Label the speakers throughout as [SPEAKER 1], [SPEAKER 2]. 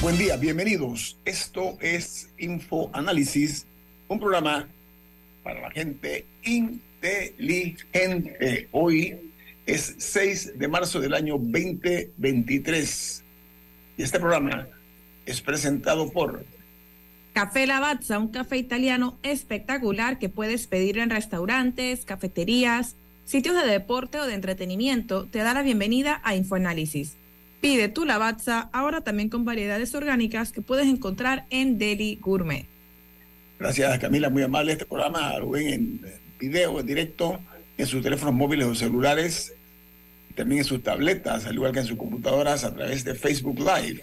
[SPEAKER 1] Buen día, bienvenidos. Esto es Info Análisis, un programa para la gente inteligente. Hoy es 6 de marzo del año 2023 y este programa es presentado por
[SPEAKER 2] Café Lavazza, un café italiano espectacular que puedes pedir en restaurantes, cafeterías, sitios de deporte o de entretenimiento, te da la bienvenida a Infoanálisis. Pide tu Lavazza ahora también con variedades orgánicas que puedes encontrar en Deli Gourmet.
[SPEAKER 1] Gracias, Camila, muy amable. Este programa lo ven en video, en directo, en sus teléfonos móviles o celulares, también en sus tabletas, al igual que en sus computadoras, a través de Facebook Live.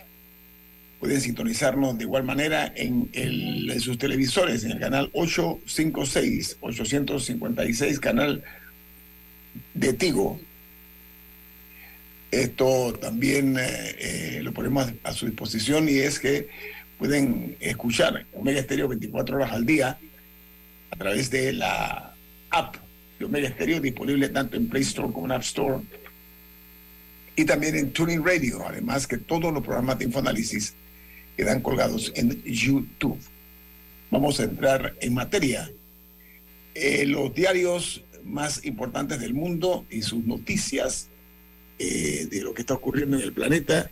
[SPEAKER 1] Pueden sintonizarnos de igual manera en sus televisores, en el canal 856, 856, canal de Tigo. Esto también eh, eh, lo ponemos a, su disposición y es que pueden escuchar Omega Estéreo 24 horas al día a través de la app de Omega Estéreo disponible tanto en Play Store como en App Store y también en Tuning Radio, además que todos los programas de Infoanálisis quedan colgados en YouTube. Vamos a entrar en materia. Eh, los diarios más importantes del mundo y sus noticias eh, de lo que está ocurriendo en el planeta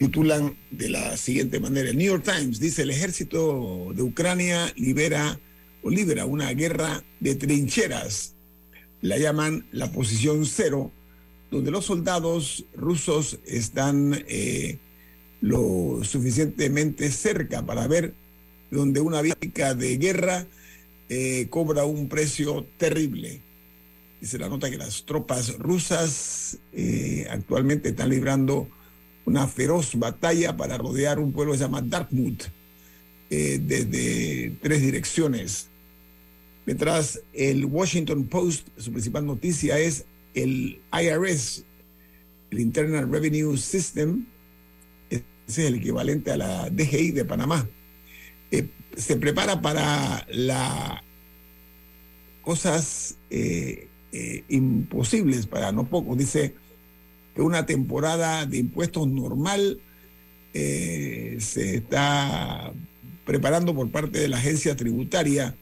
[SPEAKER 1] titulan de la siguiente manera. El New York Times dice el ejército de Ucrania libera o libera una guerra de trincheras. La llaman la posición cero, donde los soldados rusos están eh, lo suficientemente cerca para ver donde una víctima de guerra eh, cobra un precio terrible. Dice la nota que las tropas rusas eh, actualmente están librando una feroz batalla para rodear un pueblo que se llama Dartmouth eh, desde tres direcciones. Mientras el Washington Post, su principal noticia es el IRS, el Internal Revenue System, ese es el equivalente a la DGI de Panamá, eh, se prepara para la cosas eh, imposibles para no pocos. Dice que una temporada de impuestos normal eh, se está preparando por parte de la agencia tributaria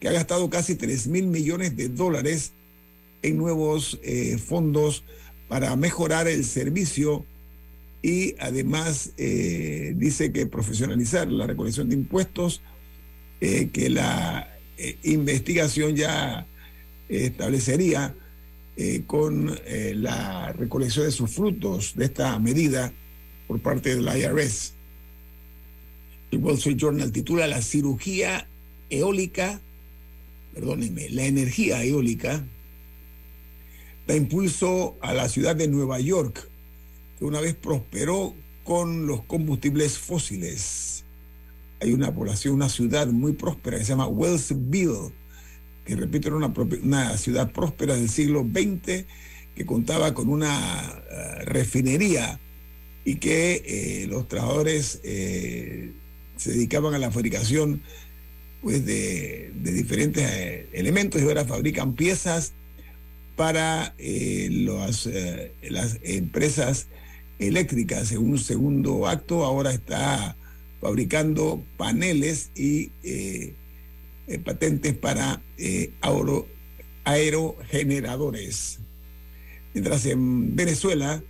[SPEAKER 1] que ha gastado casi 3 mil millones de dólares en nuevos eh, fondos para mejorar el servicio y además dice que profesionalizar la recolección de impuestos, que la investigación ya establecería eh, con eh, la recolección de sus frutos de esta medida por parte del IRS. El Wall Street Journal titula La cirugía eólica, perdónenme, la energía eólica da impulso a la ciudad de Nueva York, que una vez prosperó con los combustibles fósiles. Hay una población, una ciudad muy próspera que se llama Wellsville, que repito era una, ciudad próspera del siglo XX que contaba con una eh, refinería y que eh, los trabajadores eh, se dedicaban a la fabricación pues, de, diferentes elementos y ahora fabrican piezas para las empresas eléctricas. En un segundo acto, ahora está fabricando paneles y eh, patentes para eh, aero- aerogeneradores. Mientras en Venezuela,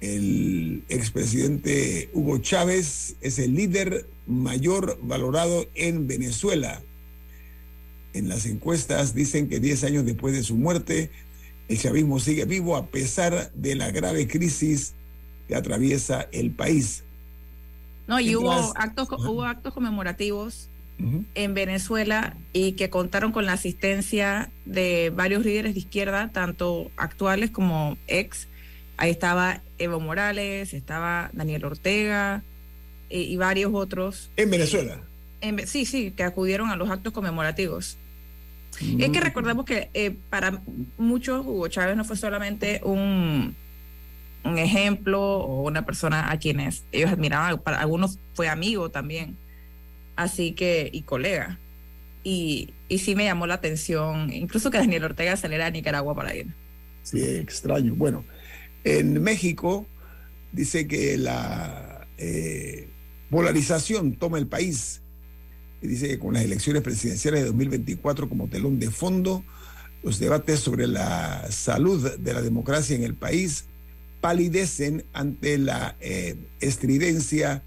[SPEAKER 1] el expresidente Hugo Chávez es el líder mayor valorado en Venezuela. En las encuestas dicen que 10 años después de su muerte, el chavismo sigue vivo a pesar de la grave crisis que atraviesa el país.
[SPEAKER 2] No, y hubo actos, hubo actos conmemorativos En Venezuela y que contaron con la asistencia de varios líderes de izquierda, tanto actuales como ex. Ahí estaba Evo Morales, estaba Daniel Ortega eh, y varios otros.
[SPEAKER 1] En Venezuela.
[SPEAKER 2] En ve- sí, sí, que acudieron a los actos conmemorativos. Es que
[SPEAKER 1] Mm.
[SPEAKER 2] recordemos que eh, para muchos Hugo Chávez no fue solamente un, un ejemplo o una persona a quienes ellos admiraban, para algunos fue amigo también, así que, y colega. Y, y sí me llamó la atención, incluso que Daniel Ortega saliera a Nicaragua para ir.
[SPEAKER 1] Sí, extraño. Bueno, en México dice que la eh, polarización toma el país. Y dice que con las elecciones presidenciales de 2024 como telón de fondo, los debates sobre la salud de la democracia en el país palidecen ante la eh, estridencia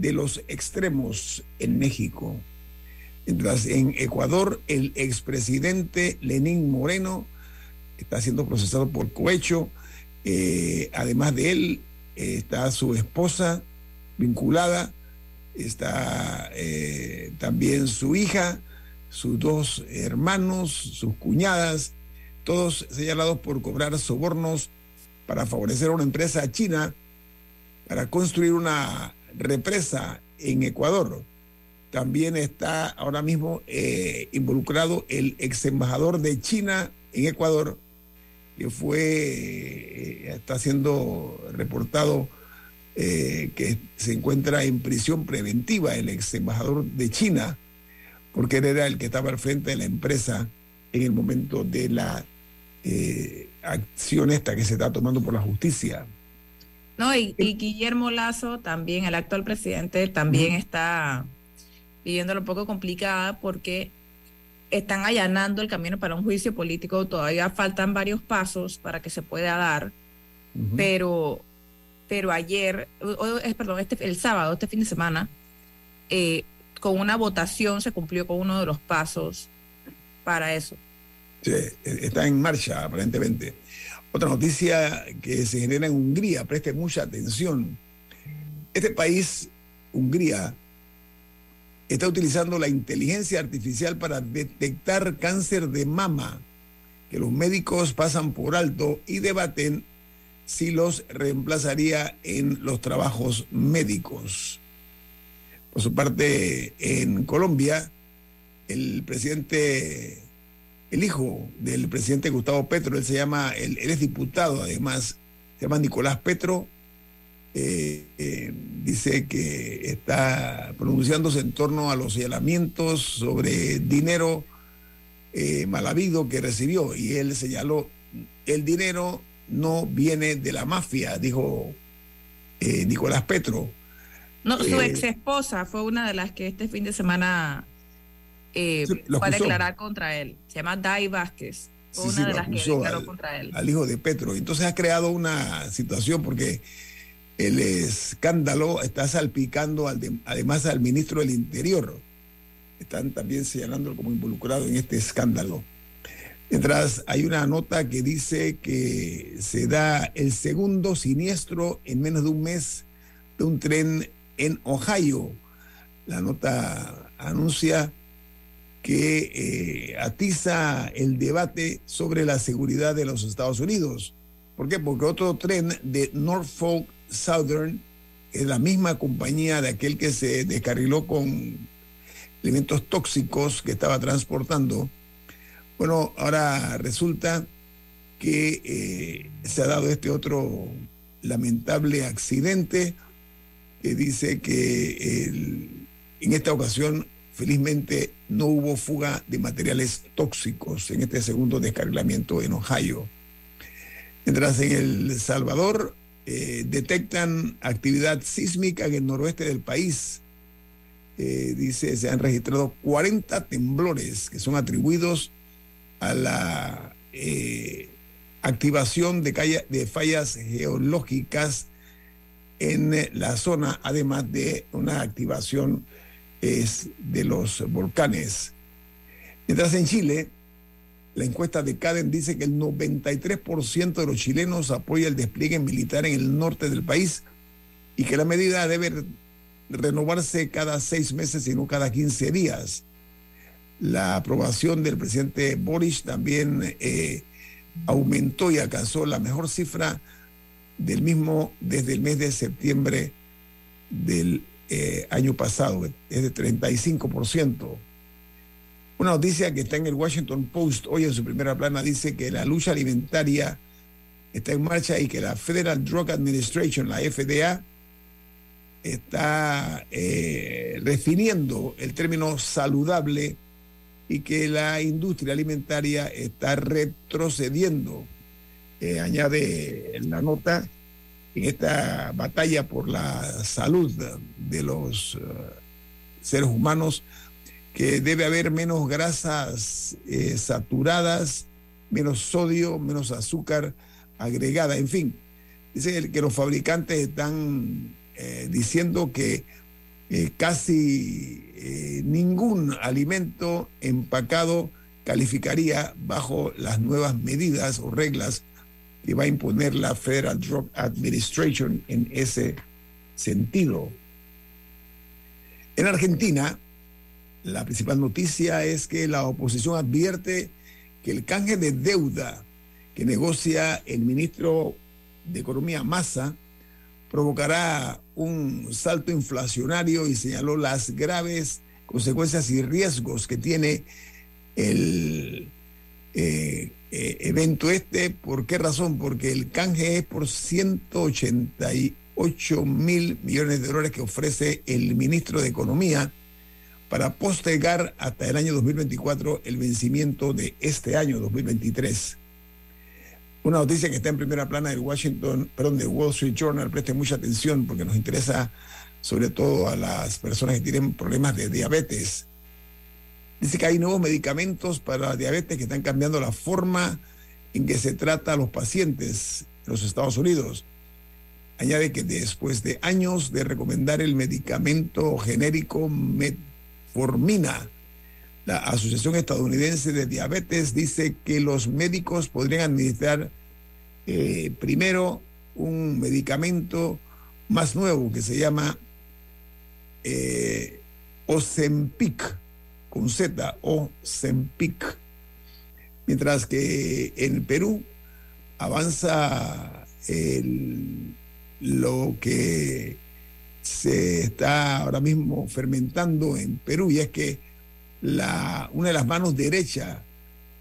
[SPEAKER 1] de los extremos en México. Mientras en Ecuador, el expresidente Lenín Moreno está siendo procesado por cohecho. Eh, además de él, eh, está su esposa vinculada, está eh, también su hija, sus dos hermanos, sus cuñadas, todos señalados por cobrar sobornos para favorecer a una empresa china para construir una represa en Ecuador. También está ahora mismo eh, involucrado el ex embajador de China en Ecuador, que fue, eh, está siendo reportado eh, que se encuentra en prisión preventiva el ex embajador de China, porque él era el que estaba al frente de la empresa en el momento de la acción esta que se está tomando por la justicia.
[SPEAKER 2] No, y, y Guillermo Lazo también, el actual presidente, también está viviéndolo un poco complicada porque están allanando el camino para un juicio político. Todavía faltan varios pasos para que se pueda dar, pero, pero ayer, perdón, este, el sábado, este fin de semana, eh, con una votación se cumplió con uno de los pasos para eso.
[SPEAKER 1] Sí, está en marcha aparentemente. Otra noticia que se genera en Hungría, preste mucha atención. Este país, Hungría, está utilizando la inteligencia artificial para detectar cáncer de mama, que los médicos pasan por alto y debaten si los reemplazaría en los trabajos médicos. Por su parte, en Colombia, el presidente el hijo del presidente Gustavo Petro, él se llama, él, él es diputado además, se llama Nicolás Petro, eh, eh, dice que está pronunciándose en torno a los señalamientos sobre dinero eh, mal habido que recibió y él señaló, el dinero no viene de la mafia, dijo eh, Nicolás Petro.
[SPEAKER 2] No, su ex esposa fue una de las que este fin de semana eh,
[SPEAKER 1] Sí,
[SPEAKER 2] fue a declarar contra él. Se llama Dai Vázquez. Fue
[SPEAKER 1] Sí,
[SPEAKER 2] una
[SPEAKER 1] sí,
[SPEAKER 2] de las que declaró
[SPEAKER 1] al-
[SPEAKER 2] contra él.
[SPEAKER 1] al hijo de Petro. Entonces ha creado una situación porque el escándalo está salpicando al de- además al ministro del Interior. Están también señalándolo como involucrado en este escándalo. Mientras hay una nota que dice que se da el segundo siniestro en menos de un mes de un tren en Ohio. La nota anuncia que eh, atiza el debate sobre la seguridad de los Estados Unidos. ¿Por qué? Porque otro tren de Norfolk Southern, es la misma compañía de aquel que se descarriló con elementos tóxicos que estaba transportando, bueno, ahora resulta que eh, se ha dado este otro lamentable accidente que dice que en esta ocasión felizmente no hubo fuga de materiales tóxicos en este segundo descarrilamiento en Ohio. Mientras en El Salvador eh, detectan actividad sísmica en el noroeste del país. Eh, dice, se han registrado 40 temblores que son atribuidos a la eh, activación de, fallas geológicas en la zona, además de una activación es de los volcanes. Mientras en Chile, la encuesta de Caden dice que el 93% de los chilenos apoya el despliegue militar en el norte del país y que la medida debe renovarse cada seis meses y no cada 15 días. La aprobación del presidente Boris también eh, aumentó y alcanzó la mejor cifra del mismo desde el mes de septiembre del eh, año pasado, es de 35%. Una noticia que está en el Washington Post hoy en su primera plana dice que la lucha alimentaria está en marcha y que la Federal Drug Administration, la FDA, está eh, el término saludable y que la industria alimentaria está retrocediendo. Eh, añade la nota, en esta batalla por la salud de los uh, seres humanos, que debe haber menos grasas eh, saturadas, menos sodio, menos azúcar agregada, en fin. Dice que los fabricantes están eh, diciendo que eh, casi eh, ningún alimento empacado calificaría bajo las nuevas medidas o reglas que va a imponer la Federal Drug Administration en ese sentido. En Argentina, la principal noticia es que la oposición advierte que el canje de deuda que negocia el ministro de Economía Massa provocará un salto inflacionario y señaló las graves consecuencias y riesgos que tiene el eh, eh, evento este. ¿Por qué razón? Porque el canje es por 188 mil millones de dólares que ofrece el ministro de Economía para postergar hasta el año 2024 el vencimiento de este año 2023. Una noticia que está en primera plana del Washington, perdón, del Wall Street Journal, preste mucha atención porque nos interesa sobre todo a las personas que tienen problemas de diabetes. Dice que hay nuevos medicamentos para la diabetes que están cambiando la forma en que se trata a los pacientes en los Estados Unidos. Añade que después de años de recomendar el medicamento genérico metformina, la Asociación Estadounidense de Diabetes dice que los médicos podrían administrar eh, primero un medicamento más nuevo que se llama eh, con Z, Ozempic. Mientras que en Perú avanza lo que se está ahora mismo fermentando en Perú y es que la, una de las manos derechas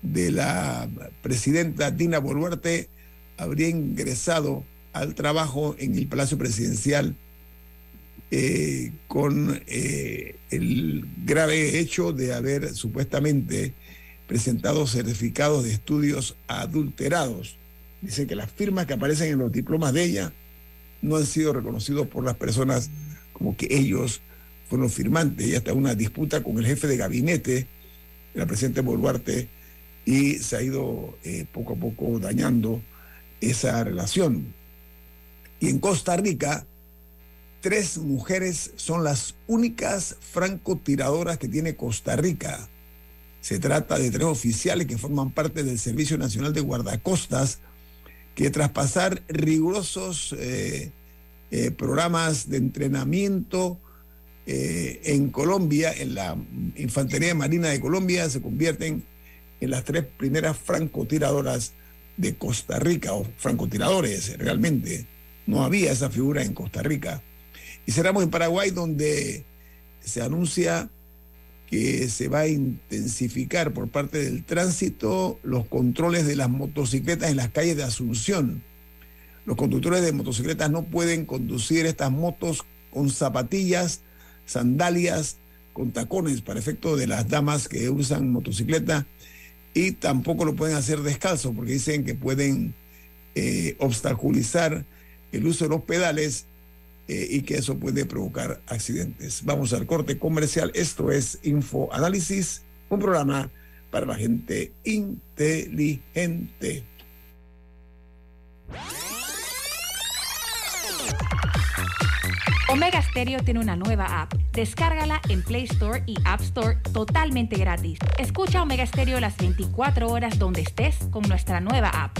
[SPEAKER 1] de la presidenta Dina Boluarte habría ingresado al trabajo en el Palacio Presidencial eh, con eh, el grave hecho de haber supuestamente presentado certificados de estudios adulterados. Dice que las firmas que aparecen en los diplomas de ella no han sido reconocidos por las personas como que ellos fueron firmantes y hasta una disputa con el jefe de gabinete, la presidenta Boluarte, y se ha ido eh, poco a poco dañando esa relación. Y en Costa Rica, tres mujeres son las únicas francotiradoras que tiene Costa Rica. Se trata de tres oficiales que forman parte del Servicio Nacional de Guardacostas, que tras pasar rigurosos eh, eh, programas de entrenamiento, eh, en Colombia, en la Infantería Marina de Colombia, se convierten en las tres primeras francotiradoras de Costa Rica, o francotiradores realmente. No había esa figura en Costa Rica. Y cerramos en Paraguay, donde se anuncia que se va a intensificar por parte del tránsito los controles de las motocicletas en las calles de Asunción. Los conductores de motocicletas no pueden conducir estas motos con zapatillas sandalias con tacones para efecto de las damas que usan motocicleta y tampoco lo pueden hacer descalzo porque dicen que pueden eh, obstaculizar el uso de los pedales eh, y que eso puede provocar accidentes. Vamos al corte comercial. Esto es Info Análisis, un programa para la gente inteligente.
[SPEAKER 3] Omega Stereo tiene una nueva app. Descárgala en Play Store y App Store totalmente gratis. Escucha Omega Stereo las 24 horas donde estés con nuestra nueva app.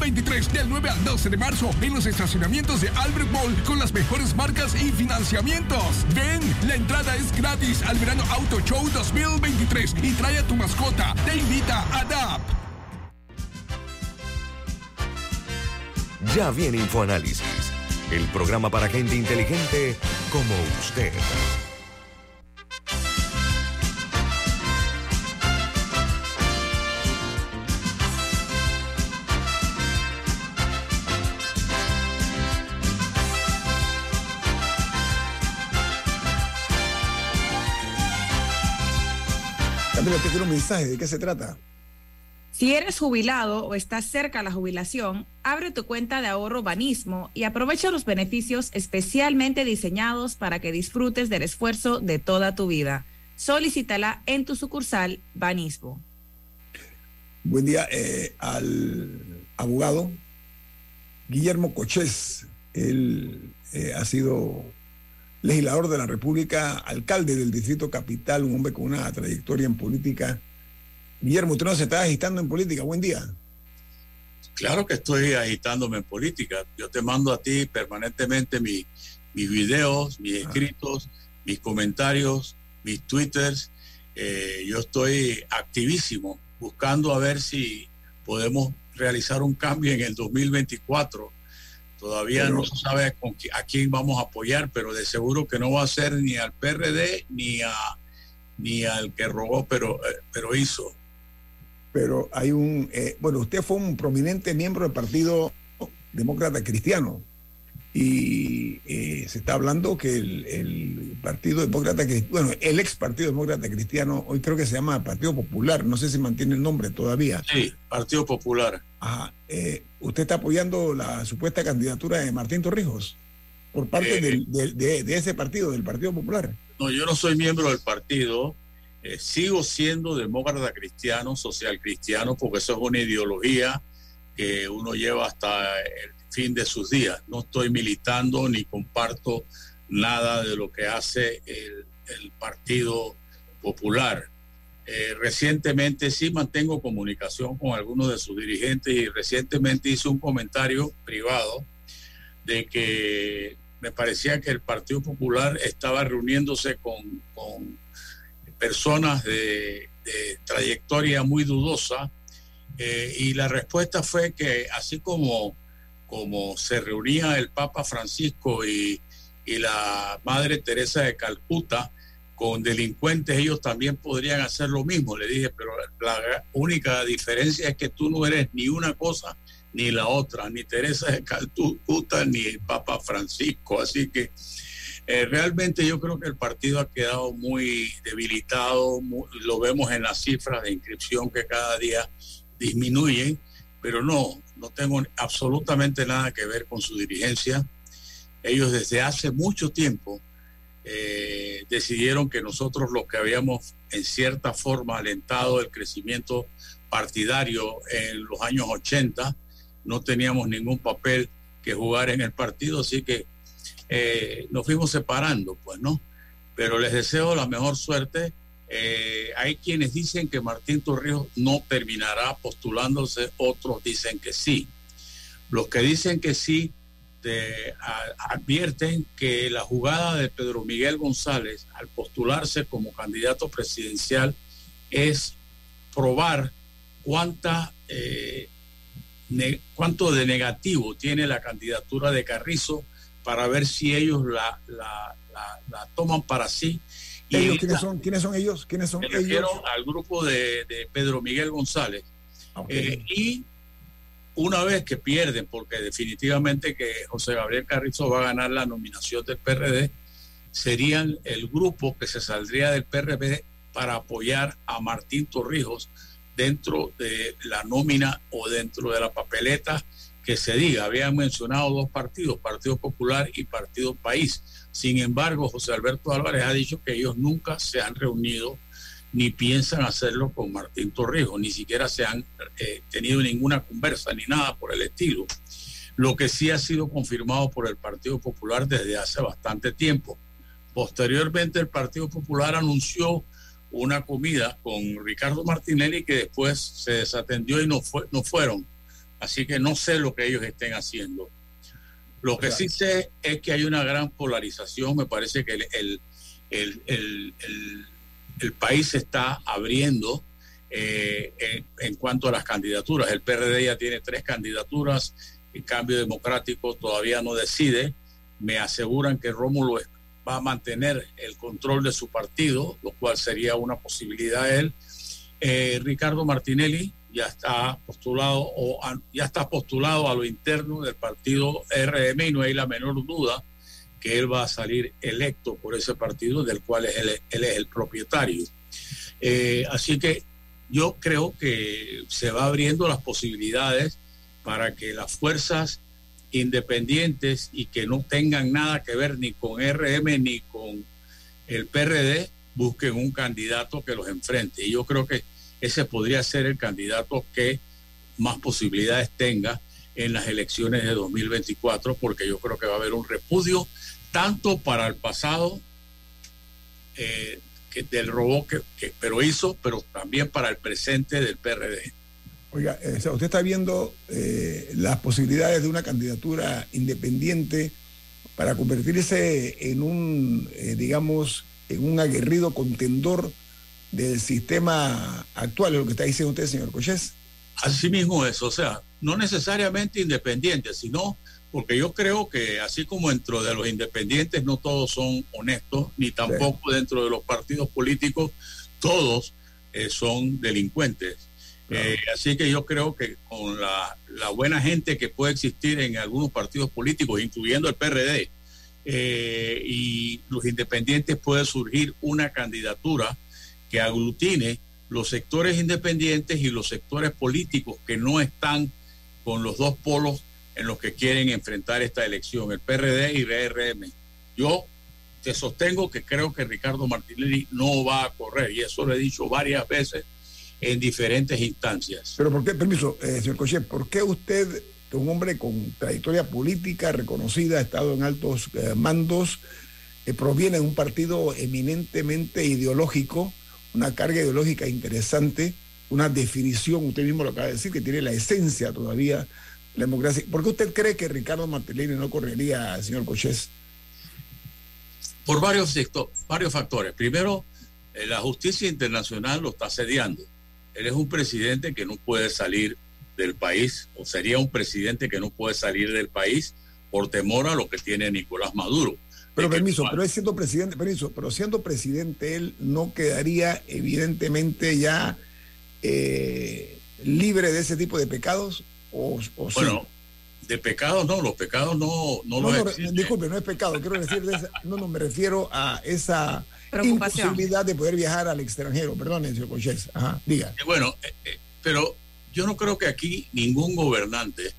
[SPEAKER 4] 2023 del 9 al 12 de marzo en los estacionamientos de Albert Mall con las mejores marcas y financiamientos. Ven, la entrada es gratis al verano Auto Show 2023 y trae a tu mascota. Te invita a DAP.
[SPEAKER 5] Ya viene InfoAnálisis, el programa para gente inteligente como usted.
[SPEAKER 1] Te quiero un mensaje. ¿De qué se trata?
[SPEAKER 2] Si eres jubilado o estás cerca a la jubilación, abre tu cuenta de ahorro Banismo y aprovecha los beneficios especialmente diseñados para que disfrutes del esfuerzo de toda tu vida. Solicítala en tu sucursal Banismo.
[SPEAKER 1] Buen día eh, al abogado Guillermo Cochés. Él eh, ha sido legislador de la República, alcalde del Distrito Capital, un hombre con una trayectoria en política. Guillermo, usted no se está agitando en política. Buen día.
[SPEAKER 6] Claro que estoy agitándome en política. Yo te mando a ti permanentemente mi- mis videos, mis escritos, mis comentarios, mis twitters. Eh, yo estoy activísimo buscando a ver si podemos realizar un cambio en el 2024. Todavía
[SPEAKER 1] Pero-
[SPEAKER 6] no se sabe con qui- a quién vamos a apoyar, pero de seguro que no va a ser ni al PRD ni a ni al que robó, pero, eh, pero hizo.
[SPEAKER 1] Pero hay un, eh, bueno, usted fue un prominente miembro del Partido Demócrata Cristiano y eh, se está hablando que el, el Partido Demócrata Cristiano, bueno, el ex Partido Demócrata Cristiano, hoy creo que se llama Partido Popular, no sé si mantiene el nombre todavía.
[SPEAKER 6] Sí, Partido Popular.
[SPEAKER 1] Ajá, eh, usted está apoyando la supuesta candidatura de Martín Torrijos por parte
[SPEAKER 6] Eh,
[SPEAKER 1] del- de, de ese partido, del Partido Popular.
[SPEAKER 6] No, yo no soy miembro del partido. eh, sigo siendo demócrata cristiano, social cristiano, porque eso es una ideología que uno lleva hasta el fin de sus días. No estoy militando ni comparto nada de lo que hace el, Partido Popular. Eh, recientemente sí mantengo comunicación con algunos de sus dirigentes y recientemente hice un comentario privado de que me parecía que el Partido Popular estaba reuniéndose con, personas de, de trayectoria muy dudosa eh, y la respuesta fue que así como, como se reunía el Papa Francisco y, la Madre Teresa de Calcuta con delincuentes, ellos también podrían hacer lo mismo. Le dije, pero la única diferencia es que tú no eres ni una cosa ni la otra, ni Teresa de Calcuta ni el Papa Francisco. Así que eh, realmente yo creo que el partido ha quedado muy debilitado, lo vemos en las cifras de inscripción que cada día disminuyen, pero no, no tengo absolutamente nada que ver con su dirigencia. Ellos desde hace mucho tiempo eh, decidieron que nosotros los que habíamos en cierta forma alentado el crecimiento partidario en los años 80, no teníamos ningún papel que jugar en el partido, así que eh, nos fuimos separando, pues, ¿no? Pero les deseo la mejor suerte. Eh, hay quienes dicen que Martín Torrijos no terminará postulándose, otros dicen que sí. Los que dicen que sí advierten que la jugada de Pedro Miguel González al postularse como candidato presidencial es probar eh, cuánto de negativo tiene la candidatura de Carrizo para ver si ellos la toman para sí.
[SPEAKER 1] Ellos, ¿quiénes son? ¿Quiénes son ellos? ¿Quiénes son
[SPEAKER 6] me
[SPEAKER 1] ellos?
[SPEAKER 6] al grupo de, de Pedro Miguel González.
[SPEAKER 1] Ah.
[SPEAKER 6] Eh, y una vez que pierden, porque definitivamente que José Gabriel Carrizo va a ganar la nominación del PRD, serían el grupo que se saldría del PRD para apoyar a Martín Torrijos dentro de la nómina o dentro de la papeleta que se diga. Habían mencionado dos partidos, Partido Popular y Partido País. Sin embargo, José Alberto Álvarez ha dicho que ellos nunca se han reunido ni piensan hacerlo con Martín Torrijos, ni siquiera se han eh, tenido ninguna conversa ni nada por el estilo. Lo que sí ha sido confirmado por el Partido Popular desde hace bastante tiempo. Posteriormente el Partido Popular anunció una comida con Ricardo Martinelli que después se desatendió y no, fue, no fueron. Así que no sé lo que ellos estén haciendo. Lo que sí sé es que hay una gran polarización. Me parece que el, el, el, el, país se está abriendo eh, en, en cuanto a las candidaturas. El PRD ya tiene tres candidaturas. El cambio democrático todavía no decide. Me aseguran que Rómulo va a mantener el control de su partido, lo cual sería una posibilidad a él. Eh, Ricardo Martinelli ya está postulado o a- ya está postulado a lo interno del partido RM y no hay la menor duda que él va a salir electo por ese partido del cual es él, él es el propietario. Eh, así que yo creo que se va abriendo las posibilidades para que las fuerzas independientes y que no tengan nada que ver ni con RM ni con el PRD busquen un candidato que los enfrente. Y yo creo que ese podría ser el candidato que más posibilidades tenga en las elecciones de 2024, porque yo creo que va a haber un repudio tanto para el pasado eh, que del robot que, que pero hizo, pero también para el presente del PRD.
[SPEAKER 1] Oiga, eh, usted está viendo eh, las posibilidades de una candidatura independiente para convertirse en un, eh, digamos, en un aguerrido contendor del sistema actual, lo que está diciendo usted, señor Cochés.
[SPEAKER 6] Así mismo es, o sea, no necesariamente independientes, sino porque yo creo que así como dentro de los independientes no todos son honestos, ni tampoco dentro de los partidos políticos todos eh, son delincuentes. Eh, así que yo creo que con la, la buena gente que puede existir en algunos partidos políticos, incluyendo el PRD, eh, y los independientes puede surgir una candidatura que aglutine los sectores independientes y los sectores políticos que no están con los dos polos en los que quieren enfrentar esta elección, el PRD y el RM. Yo te sostengo que creo que Ricardo Martinelli no va a correr y eso lo he dicho varias veces en diferentes instancias.
[SPEAKER 1] Pero ¿por qué, permiso, eh, señor Cochés, por qué usted, que un hombre con trayectoria política reconocida, ha estado en altos eh, mandos, eh, proviene de un partido eminentemente ideológico, una carga ideológica interesante, una definición, usted mismo lo acaba de decir, que tiene la esencia todavía la democracia. ¿Por qué usted cree que Ricardo Martinelli no correría, señor Cochés?
[SPEAKER 6] Por varios, varios factores. Primero, eh, la justicia internacional lo está asediando. Él es un presidente que no puede salir del país, o sería un presidente que no puede salir del país por temor a lo que tiene Nicolás Maduro.
[SPEAKER 1] Pero permiso, pero él siendo presidente, permiso, pero siendo presidente él no quedaría evidentemente ya eh, libre de ese tipo de pecados o, o sí?
[SPEAKER 6] Bueno, de pecados no, los pecados no, no,
[SPEAKER 1] no,
[SPEAKER 6] los
[SPEAKER 1] no, disculpe, no es pecado, quiero decir, de esa- no, no, me refiero a esa imposibilidad de poder viajar al extranjero. Perdón, señor Cochés. Ajá, diga.
[SPEAKER 6] Eh, Bueno, eh, eh, pero yo no creo que aquí ningún gobernante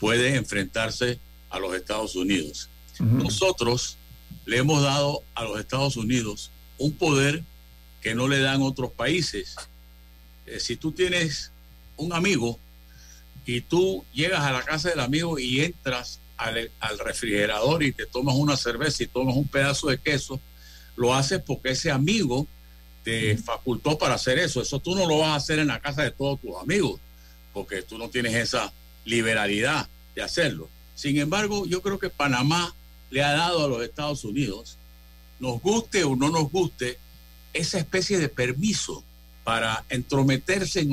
[SPEAKER 6] puede enfrentarse a los Estados Unidos. Nosotros le hemos dado a los Estados Unidos un poder que no le dan otros países. Eh, si tú tienes un amigo y tú llegas a la casa del amigo y entras al, al refrigerador y te tomas una cerveza y tomas un pedazo de queso, lo haces porque ese amigo te facultó para hacer eso. Eso tú no lo vas a hacer en la casa de todos tus amigos, porque tú no tienes esa liberalidad de hacerlo. Sin embargo, yo creo que Panamá le ha dado a los Estados Unidos, nos guste o no nos guste, esa especie de permiso para entrometerse en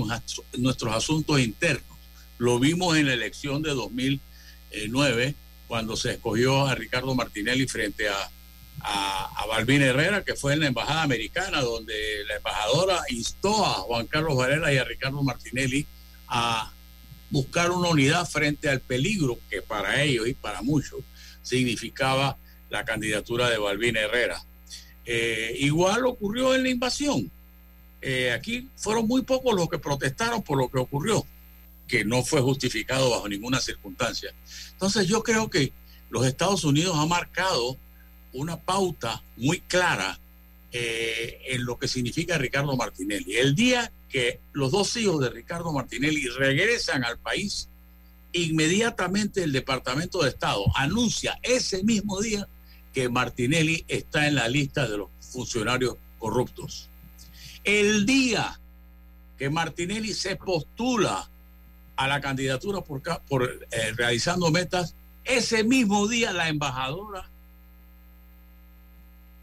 [SPEAKER 6] nuestros asuntos internos. Lo vimos en la elección de 2009, cuando se escogió a Ricardo Martinelli frente a, a, Balvin Herrera, que fue en la Embajada Americana, donde la embajadora instó a Juan Carlos Varela y a Ricardo Martinelli a buscar una unidad frente al peligro que para ellos y para muchos significaba la candidatura de Balvin Herrera. Eh, igual ocurrió en la invasión. Eh, aquí fueron muy pocos los que protestaron por lo que ocurrió, que no fue justificado bajo ninguna circunstancia. Entonces yo creo que los Estados Unidos han marcado una pauta muy clara eh, en lo que significa Ricardo Martinelli. El día que los dos hijos de Ricardo Martinelli regresan al país, inmediatamente el Departamento de Estado anuncia ese mismo día que Martinelli está en la lista de los funcionarios corruptos. El día que Martinelli se postula a la candidatura por, eh, realizando metas, ese mismo día la embajadora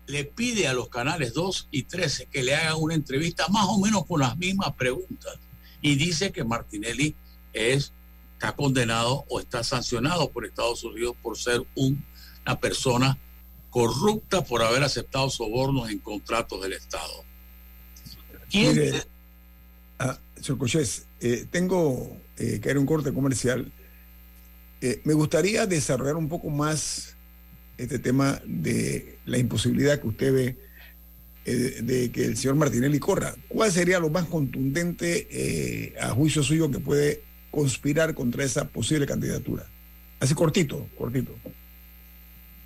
[SPEAKER 6] le pide a los canales 2 y 13 que le hagan una entrevista más o menos con las mismas preguntas y dice que Martinelli es, está condenado o está sancionado por Estados Unidos por ser una persona corrupta por haber aceptado sobornos en contratos del Estado.
[SPEAKER 1] ¿Quién ah, señor Cochés, eh, tengo eh, que ir a un corte comercial. Eh, me gustaría desarrollar un poco más este tema de la imposibilidad que usted ve eh, de que el señor Martinelli corra. ¿Cuál sería lo más contundente eh, a juicio suyo que puede conspirar contra esa posible candidatura? Así cortito, cortito.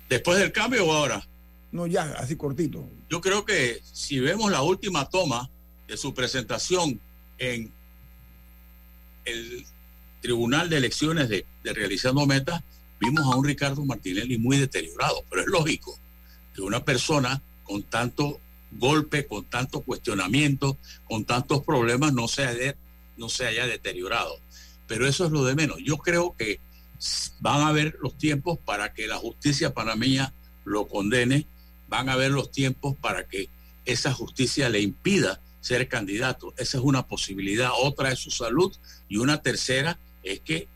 [SPEAKER 6] ¿Después del cambio o ahora?
[SPEAKER 1] No, ya, así cortito.
[SPEAKER 6] Yo creo que si vemos la última toma de su presentación en el Tribunal de Elecciones de, de Realizando Metas, vimos a un Ricardo Martinelli muy deteriorado, pero es lógico que una persona con tanto golpe, con tanto cuestionamiento, con tantos problemas, no se, haya, no se haya deteriorado. Pero eso es lo de menos. Yo creo que van a haber los tiempos para que la justicia panameña lo condene, van a haber los tiempos para que esa justicia le impida ser candidato. Esa es una posibilidad. Otra es su salud y una tercera es que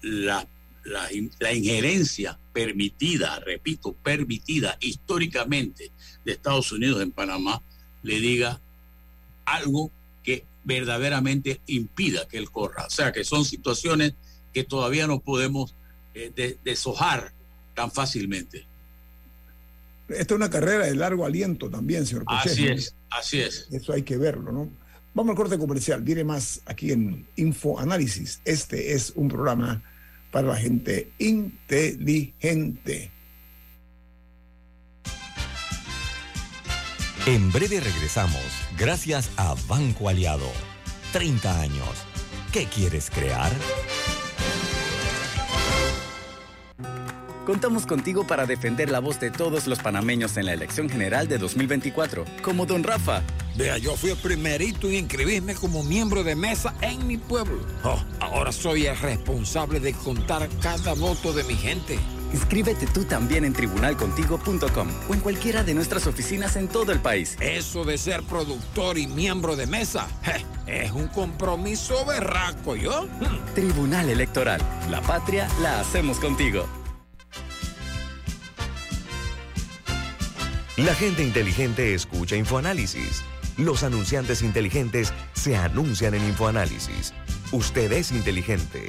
[SPEAKER 6] la la, injerencia permitida, repito, permitida históricamente de Estados Unidos en Panamá, le diga algo verdaderamente impida que él corra. O sea, que son situaciones que todavía no podemos eh, deshojar tan fácilmente.
[SPEAKER 1] Esta es una carrera de largo aliento también, señor
[SPEAKER 6] Así es, así es.
[SPEAKER 1] Eso hay que verlo, ¿no? Vamos al corte comercial. Viene más aquí en Info Análisis. Este es un programa para la gente inteligente.
[SPEAKER 7] En breve regresamos, gracias a Banco Aliado. 30 años. ¿Qué quieres crear?
[SPEAKER 8] Contamos contigo para defender la voz de todos los panameños en la elección general de 2024, como don Rafa.
[SPEAKER 9] Vea, yo fui el primerito en inscribirme como miembro de mesa en mi pueblo. Oh, ahora soy el responsable de contar cada voto de mi gente.
[SPEAKER 8] Inscríbete tú también en tribunalcontigo.com o en cualquiera de nuestras oficinas en todo el país.
[SPEAKER 9] Eso de ser productor y miembro de mesa es un compromiso berraco, ¿yo?
[SPEAKER 8] Tribunal Electoral. La patria la hacemos contigo.
[SPEAKER 5] La gente inteligente escucha InfoAnálisis. Los anunciantes inteligentes se anuncian en InfoAnálisis. Usted es inteligente.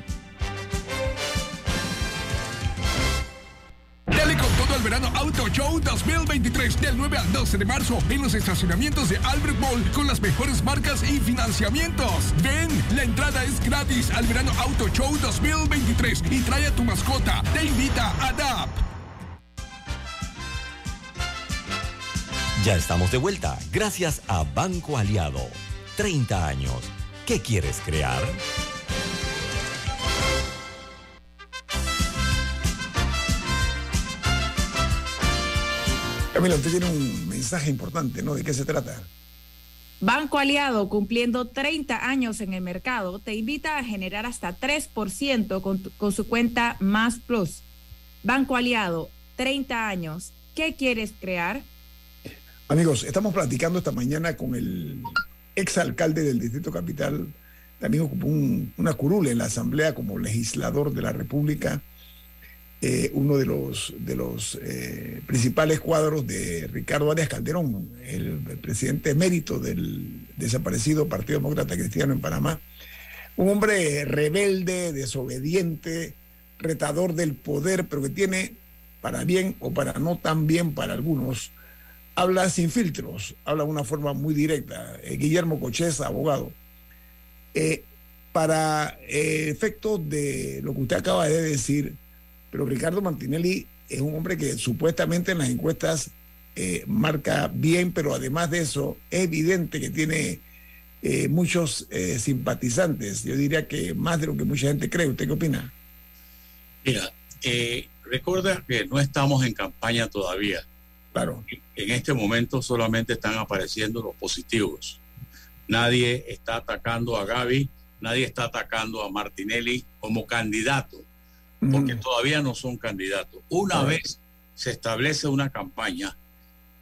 [SPEAKER 4] Show 2023 del 9 al 12 de marzo en los estacionamientos de Albert Mall con las mejores marcas y financiamientos. Ven, la entrada es gratis al Verano Auto Show 2023 y trae a tu mascota. Te invita a DAP.
[SPEAKER 5] Ya estamos de vuelta, gracias a Banco Aliado. 30 años. ¿Qué quieres crear?
[SPEAKER 1] Camila, usted tiene un mensaje importante, ¿no? ¿De qué se trata?
[SPEAKER 2] Banco Aliado, cumpliendo 30 años en el mercado, te invita a generar hasta 3% con, tu- con su cuenta Más Plus. Banco Aliado, 30 años. ¿Qué quieres crear?
[SPEAKER 1] Amigos, estamos platicando esta mañana con el exalcalde del Distrito Capital. También ocupó un- una curul en la Asamblea como legislador de la República. Eh, uno de los, de los eh, principales cuadros de Ricardo Arias Calderón, el, presidente emérito del desaparecido Partido Demócrata Cristiano en Panamá. Un hombre rebelde, desobediente, retador del poder, pero que tiene, para bien o para no tan bien para algunos, habla sin filtros, habla de una forma muy directa. Eh, Guillermo Cocheza, abogado. Para efectos de lo que usted acaba de decir, pero Ricardo Martinelli es un hombre que supuestamente en las encuestas eh, marca bien, pero además de eso es evidente que tiene eh, muchos eh, simpatizantes. Yo diría que más de lo que mucha gente cree. ¿Usted qué opina?
[SPEAKER 6] Mira, recuerda que no estamos en campaña todavía.
[SPEAKER 1] Claro.
[SPEAKER 6] En este momento solamente están apareciendo los positivos. Nadie está atacando a Gaby, nadie está atacando a Martinelli como candidato, porque todavía no son candidatos. Una vez se establece una campaña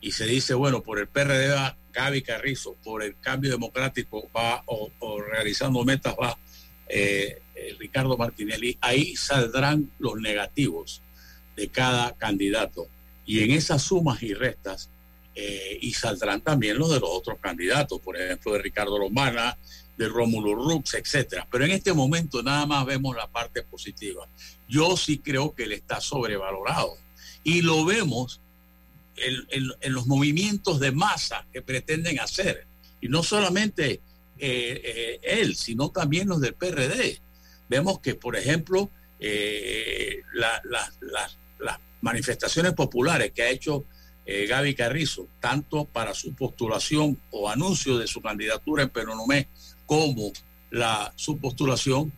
[SPEAKER 6] y se dice, bueno, por el PRD va Gaby Carrizo, por el cambio democrático va, o, o realizando metas va eh, eh, Ricardo Martinelli, ahí saldrán los negativos de cada candidato. Y en esas sumas y restas, eh, y saldrán también los de los otros candidatos, por ejemplo, de Ricardo Romana, de Rómulo Rux, etcétera. Pero en este momento nada más vemos la parte positiva. Yo sí creo que él está sobrevalorado. Y lo vemos en, en- los movimientos de masa que pretenden hacer. Y no solamente eh, eh, él, sino también los del PRD. Vemos que, por ejemplo, eh, la- la- la- las manifestaciones populares que ha hecho Gaby Carrizo, tanto para su postulación o anuncio de su candidatura en Penonomé, como la su postulación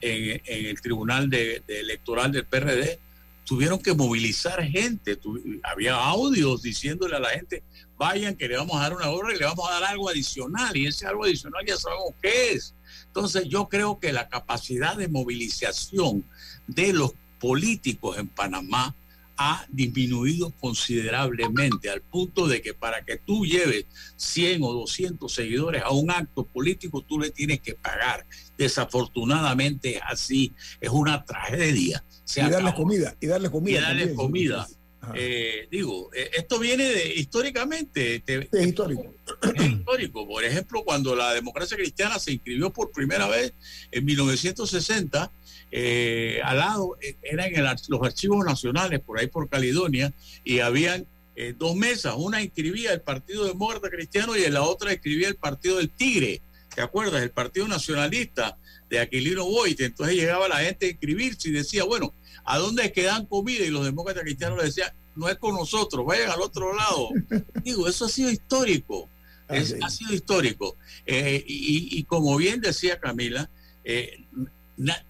[SPEAKER 6] en, el Tribunal Electoral del PRD, tuvieron que movilizar gente. Había audios diciéndole a la gente, vayan que le vamos a dar una gorra y le vamos a dar algo adicional. Y ese algo adicional ya sabemos qué es. Entonces yo creo que la capacidad de movilización de los políticos en Panamá ha disminuido considerablemente al punto de que para que tú lleves 100 o 200 seguidores a un acto político tú le tienes que pagar. Desafortunadamente es así, es una tragedia. Se
[SPEAKER 1] y
[SPEAKER 6] acabó.
[SPEAKER 1] comida. Y darles comida.
[SPEAKER 6] Y
[SPEAKER 1] también,
[SPEAKER 6] comida. Eh, digo, eh, esto viene de históricamente, te-
[SPEAKER 1] Es histórico.
[SPEAKER 6] es histórico. Por ejemplo, cuando la democracia cristiana se inscribió por primera vez en 1960, eh, al lado eh, eran el los archivos nacionales por ahí por Caledonia y habían eh, dos mesas. Una inscribía el Partido Demócrata Cristiano y en la otra escribía el Partido del Tigre. ¿Te acuerdas? El Partido Nacionalista de Aquilino Boite. Entonces llegaba la gente a inscribirse y decía, bueno, ¿a dónde es que dan comida? Y los demócratas cristianos le decían, no es con nosotros, vayan al otro lado. Digo, eso ha sido histórico.
[SPEAKER 1] Ah,
[SPEAKER 6] Es- ha sido histórico. Eh, y, y como bien decía Camila, eh,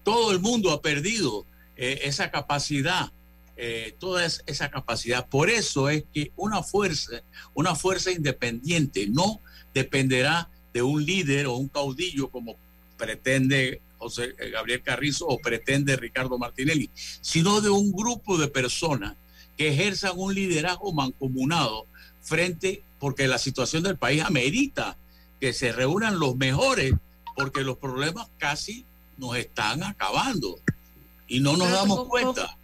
[SPEAKER 6] todo el mundo ha perdido eh, esa capacidad, eh, toda es- esa capacidad. Por eso es que una fuerza, una fuerza independiente no dependerá de un líder o un caudillo como pretende José eh, Gabriel Carrizo o pretende Ricardo Martinelli, sino de un grupo de personas que ejerzan un liderazgo mancomunado frente, porque la situación del país amerita que se reúnan los mejores, porque los problemas casi nos están acabando y no nos
[SPEAKER 2] Pero
[SPEAKER 6] damos
[SPEAKER 2] con-
[SPEAKER 6] cuenta.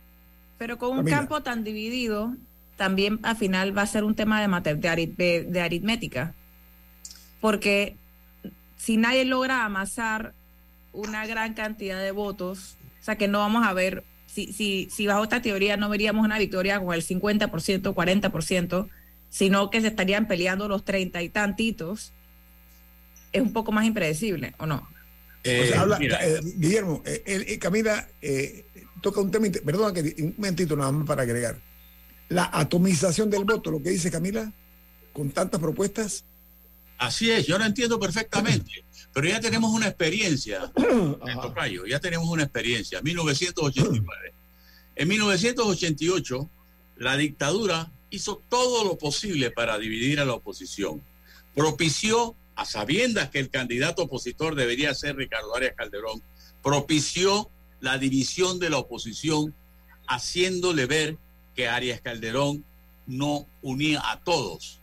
[SPEAKER 2] Pero con un
[SPEAKER 1] Camila.
[SPEAKER 2] campo tan dividido, también al final va a ser un tema de, mate- de, ari- de- de aritmética. Porque si nadie logra amasar una gran cantidad de votos, o sea que no vamos a ver si, si, si bajo esta teoría no veríamos una victoria con el 50%, 40%, sino que se estarían peleando los treinta y tantitos, es un poco más impredecible, ¿o no?
[SPEAKER 1] O sea, habla- eh, Guillermo, eh, eh, eh, Camila eh, toca un tema, que un momentito nada más para agregar. La atomización del voto, lo que dice Camila, con tantas propuestas.
[SPEAKER 6] Así es, yo lo entiendo perfectamente, pero ya tenemos una experiencia, en Tocayo, ya tenemos una experiencia, 1989. En 1988, la dictadura hizo todo lo posible para dividir a la oposición. Propició, a sabiendas que el candidato opositor debería ser Ricardo Arias Calderón, propició la división de la oposición, haciéndole ver que Arias Calderón no unía a todos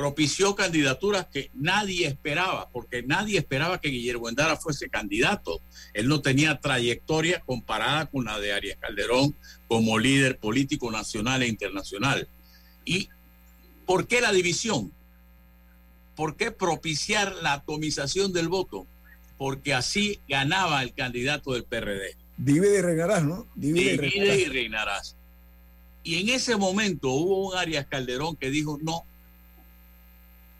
[SPEAKER 6] propició candidaturas que nadie esperaba, porque nadie esperaba que Guillermo Endara fuese candidato. Él no tenía trayectoria comparada con la de Arias Calderón como líder político nacional e internacional. ¿Y por qué la división? ¿Por qué propiciar la atomización del voto? Porque así ganaba el candidato del PRD.
[SPEAKER 1] Divide y reinarás, ¿no? Divide y
[SPEAKER 6] Divide y reinarás. Y en ese momento hubo un Arias Calderón que dijo, no,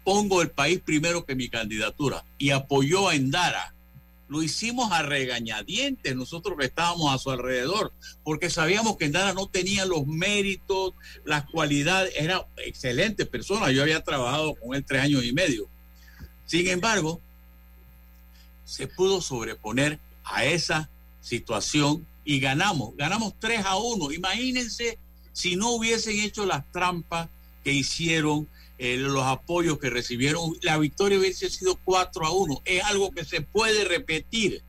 [SPEAKER 6] pongo el país primero que mi candidatura y apoyó a Endara. Lo hicimos a regañadientes nosotros que estábamos a su alrededor, porque sabíamos que Endara no tenía los méritos, las cualidades, era excelente persona, yo había trabajado con él tres años y medio. Sin embargo, se pudo sobreponer a esa situación y ganamos, ganamos 3 a 1. Imagínense si no hubiesen hecho las trampas que hicieron, eh, los apoyos que recibieron, la victoria hubiese sido 4 a 1. Es algo que se puede repetir.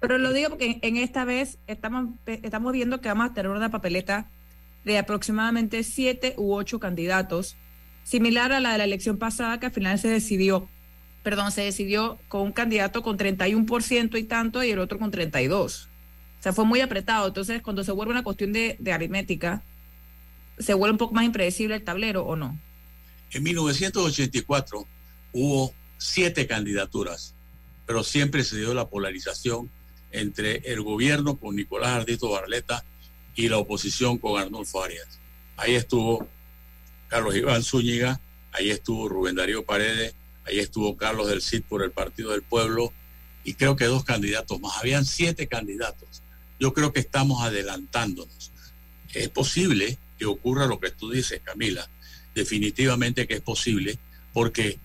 [SPEAKER 2] Pero lo digo porque en esta vez estamos, estamos viendo que vamos a tener una papeleta de aproximadamente siete u ocho candidatos, similar a la de la elección pasada que al final se decidió, perdón, se decidió con un candidato con 31% y tanto y el otro con 32%. O sea, fue muy apretado. Entonces, cuando se vuelve una cuestión de aritmética, ¿se vuelve un poco más impredecible el tablero o no?
[SPEAKER 6] En 1984 hubo siete candidaturas, pero siempre se dio la polarización entre el gobierno con Nicolás Ardito Barleta y la oposición con Arnulfo Arias. Ahí estuvo Carlos Iván Zúñiga, ahí estuvo Rubén Darío Paredes, ahí estuvo Carlos del Cid por el Partido del Pueblo y creo que dos candidatos más. Habían siete candidatos. Yo creo que estamos adelantándonos. Es posible que ocurra lo que tú dices, Camila. Definitivamente que es posible porque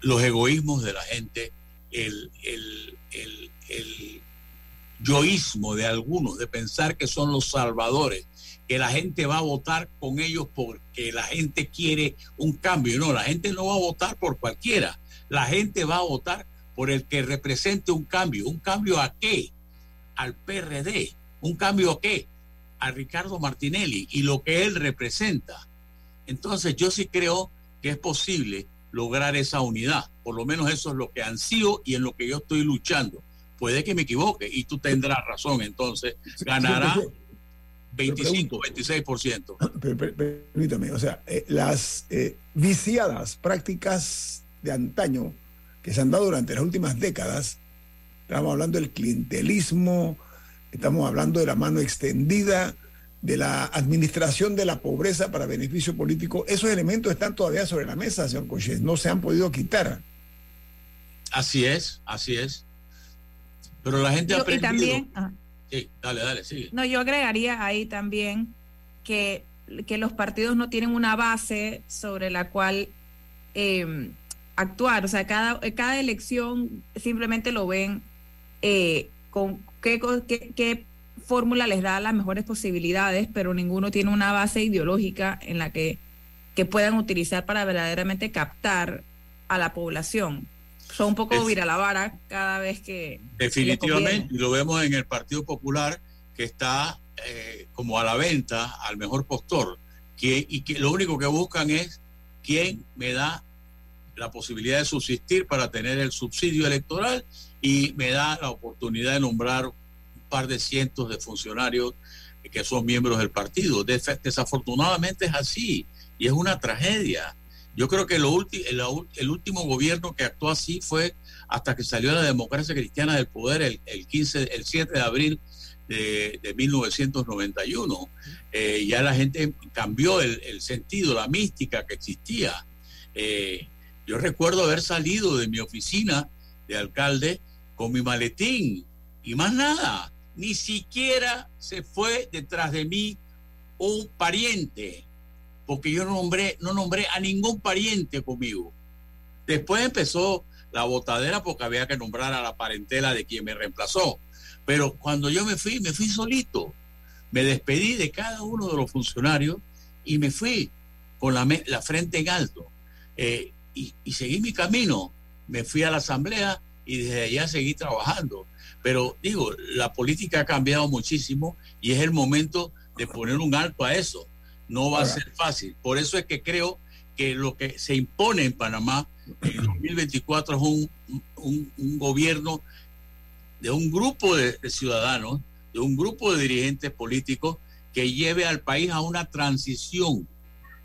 [SPEAKER 6] los egoísmos de la gente, el, el, el, el yoísmo de algunos, de pensar que son los salvadores, que la gente va a votar con ellos porque la gente quiere un cambio. No, la gente no va a votar por cualquiera. La gente va a votar por el que represente un cambio. ¿Un cambio a qué? Al PRD. ¿Un cambio a qué? A Ricardo Martinelli y lo que él representa. Entonces yo sí creo que es posible lograr esa unidad. Por lo menos eso es lo que ansío y en lo que yo estoy luchando. Puede que me equivoque y tú tendrás razón. Entonces ganará
[SPEAKER 1] sí,
[SPEAKER 6] 25, 26%.
[SPEAKER 1] Per- per- Permítame, o sea, eh, las eh, viciadas prácticas de antaño que se han dado durante las últimas décadas, estamos hablando del clientelismo, estamos hablando de la mano extendida, de la administración de la pobreza para beneficio político, esos elementos están todavía sobre la mesa, señor Coches, no se han podido quitar.
[SPEAKER 6] Así es, así es. Pero la gente ha
[SPEAKER 2] Yo- y
[SPEAKER 6] aprendido.
[SPEAKER 2] también, ah,
[SPEAKER 6] Sí, dale, dale, sigue.
[SPEAKER 2] No, yo agregaría ahí también que, que los partidos no tienen una base sobre la cual eh, actuar. O sea, cada, cada elección simplemente lo ven eh, con qué, co- qué, qué fórmula les da las mejores posibilidades, pero ninguno tiene una base ideológica en la que, que puedan utilizar para verdaderamente captar a la población. Son un poco
[SPEAKER 6] Es-
[SPEAKER 2] vira la vara cada vez que,
[SPEAKER 6] Definitivamente, y lo vemos en el Partido Popular que está eh, como a la venta al mejor postor, que, y que lo único que buscan es quién me da la posibilidad de subsistir para tener el subsidio electoral y me da la oportunidad de nombrar par de cientos de funcionarios que son miembros del partido. Desafortunadamente es así y es una tragedia. Yo creo que el, último gobierno que actuó así fue hasta que salió la democracia cristiana del poder el, el 15, el 7 de abril de, de 1991. Eh, ya la gente cambió el, el sentido, la mística que existía. Eh, yo recuerdo haber salido de mi oficina de alcalde con mi maletín y más nada. Ni siquiera se fue detrás de mí un pariente, porque yo no nombré, no nombré a ningún pariente conmigo. Después empezó la botadera porque había que nombrar a la parentela de quien me reemplazó. Pero cuando yo me fui, me fui solito. Me despedí de cada uno de los funcionarios y me fui con la, frente en alto. Eh, y, y seguí mi camino. Me fui a la asamblea y desde allá seguí trabajando. Pero digo, la política ha cambiado muchísimo y es el momento de poner un alto a eso. No va a ser fácil. Por eso es que creo que lo que se impone en Panamá en 2024 es un, un- un gobierno de un grupo de, de ciudadanos, de un grupo de dirigentes políticos que lleve al país a una transición,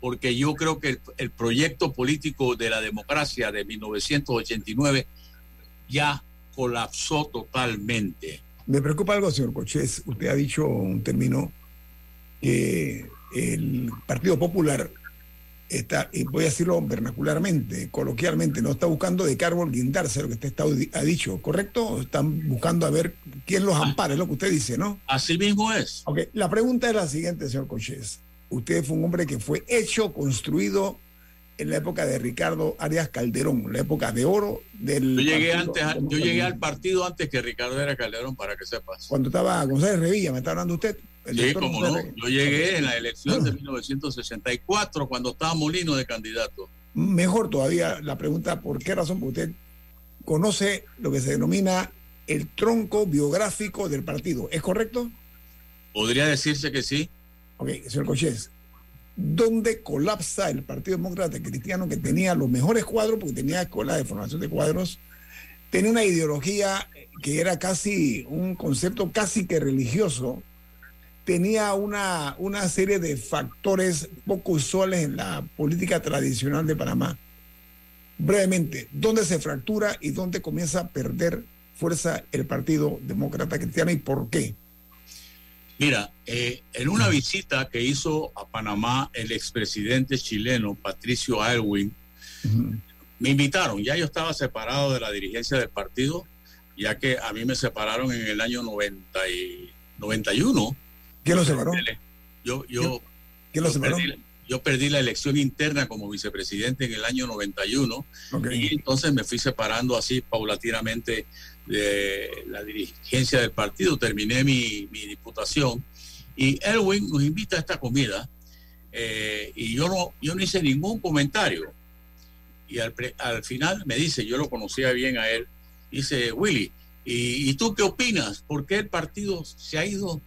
[SPEAKER 6] porque yo creo que el, el proyecto político de la democracia de 1989 ya colapsó totalmente.
[SPEAKER 1] Me preocupa algo, señor Cochés. Usted ha dicho un término que el Partido Popular está, y voy a decirlo vernacularmente, coloquialmente, no está buscando de árbol guindarse, lo que usted está, ha dicho, ¿correcto? Están buscando a ver quién los ampara, es lo que usted dice, ¿no?
[SPEAKER 6] Así mismo es.
[SPEAKER 1] Ok, la pregunta es la siguiente, señor Cochés. Usted fue un hombre que fue hecho, construido en la época de Ricardo Arias Calderón, la época de oro del.
[SPEAKER 6] Yo llegué,
[SPEAKER 1] Partido
[SPEAKER 6] antes, yo llegué al partido antes que Ricardo era Calderón, para que sepas.
[SPEAKER 1] Cuando estaba González Revilla, ¿me está hablando usted?
[SPEAKER 6] Sí, como no. Yo llegué en la elección de 1964, cuando estaba Molino de candidato.
[SPEAKER 1] Mejor todavía la pregunta, ¿por qué razón? Porque usted conoce lo que se denomina el tronco biográfico del partido. ¿Es correcto?
[SPEAKER 6] Podría decirse que sí.
[SPEAKER 1] Ok, señor Cochés. ¿Dónde colapsa el Partido Demócrata Cristiano que tenía los mejores cuadros, porque tenía escuela de formación de cuadros, tenía una ideología que era casi un concepto casi que religioso, tenía una, una serie de factores poco usuales en la política tradicional de Panamá. Brevemente, ¿dónde se fractura y dónde comienza a perder fuerza el Partido Demócrata Cristiano y por qué?
[SPEAKER 6] Mira, eh, en una visita que hizo a Panamá el expresidente chileno Patricio Aylwin, me invitaron. Ya yo estaba separado de la dirigencia del partido, ya que a mí me separaron en el año 90 y 91.
[SPEAKER 1] ¿Quién lo separó?
[SPEAKER 6] Yo, yo,
[SPEAKER 1] ¿Quién lo
[SPEAKER 6] yo
[SPEAKER 1] separó?
[SPEAKER 6] perdí- yo perdí la elección interna como vicepresidente en el año 91 y entonces me fui separando así paulatinamente de la dirigencia del partido. Terminé mi, mi diputación y Elwin nos invita a esta comida eh, y yo no, yo no hice ningún comentario. Y al, final me dice, yo lo conocía bien a él, dice, Willy, ¿y, y tú qué opinas? ¿Por qué el partido se ha ido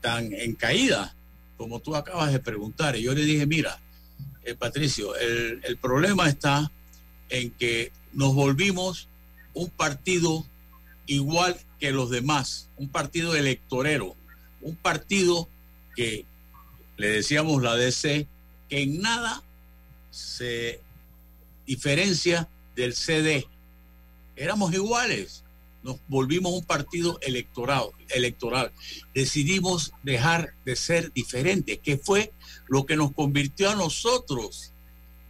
[SPEAKER 6] tan en caída como tú acabas de preguntar? Y yo le dije, mira, eh, Patricio, el, el problema está en que nos volvimos un partido igual que los demás, un partido electorero, un partido que le decíamos la DC, que en nada se diferencia del CD. Éramos iguales, nos volvimos un partido electoral, electoral. Decidimos dejar de ser diferentes, que fue lo que nos convirtió a nosotros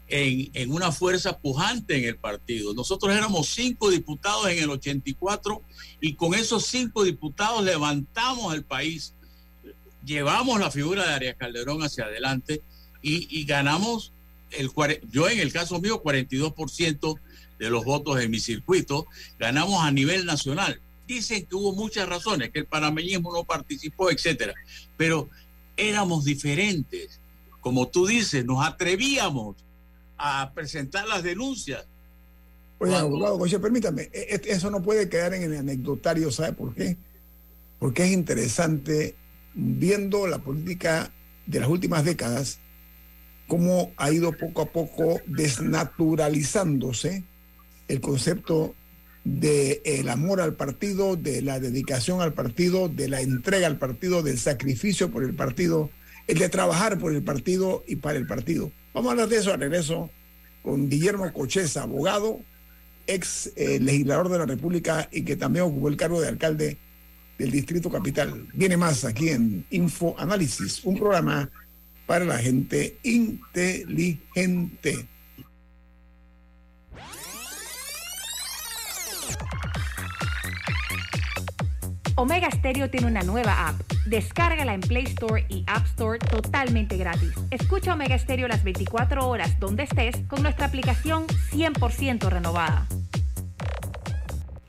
[SPEAKER 6] en, en una fuerza pujante en el partido. Nosotros éramos cinco diputados en el 84 y con esos cinco diputados levantamos el país, llevamos la figura de Arias Calderón hacia adelante y, y ganamos, el, yo en el caso mío, 42% de los votos en mi circuito, ganamos a nivel nacional. Dicen que hubo muchas razones, que el panameñismo no participó, etcétera, pero éramos diferentes. Como tú dices, nos atrevíamos a presentar las denuncias.
[SPEAKER 1] Oye, abogado permítame, e- e- eso no puede quedar en el anecdotario, ¿sabe por qué? Porque es interesante, viendo la política de las últimas décadas, cómo ha ido poco a poco desnaturalizándose el concepto de el amor al partido, de la dedicación al partido, de la entrega al partido, del sacrificio por el partido, el de trabajar por el partido y para el partido. Vamos a hablar de eso al regreso con Guillermo Cocheza, abogado, ex eh, legislador de la República y que también ocupó el cargo de alcalde del Distrito Capital. Viene más aquí en Info Análisis, un programa para la gente inteligente.
[SPEAKER 3] Omega Stereo tiene una nueva app. Descárgala en Play Store y App Store totalmente gratis. Escucha Omega Stereo las 24 horas donde estés con nuestra aplicación 100% renovada.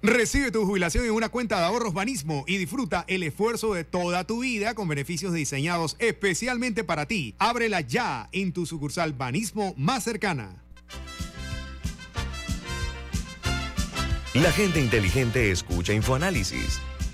[SPEAKER 10] Recibe tu jubilación en una cuenta de ahorros Banismo y disfruta el esfuerzo de toda tu vida con beneficios diseñados especialmente para ti. Ábrela ya en tu sucursal Banismo más cercana.
[SPEAKER 5] La gente inteligente escucha InfoAnálisis.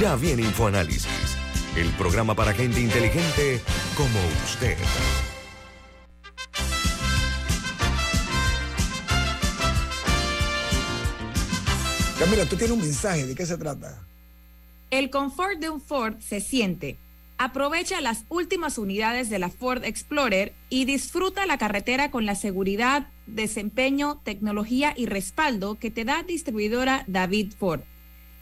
[SPEAKER 5] Ya viene InfoAnálisis, el programa para gente inteligente como usted.
[SPEAKER 1] Camila, tú tienes un mensaje, ¿de qué se trata?
[SPEAKER 2] El confort de un Ford se siente. Aprovecha las últimas unidades de la Ford Explorer y disfruta la carretera con la seguridad, desempeño, tecnología y respaldo que te da distribuidora David Ford.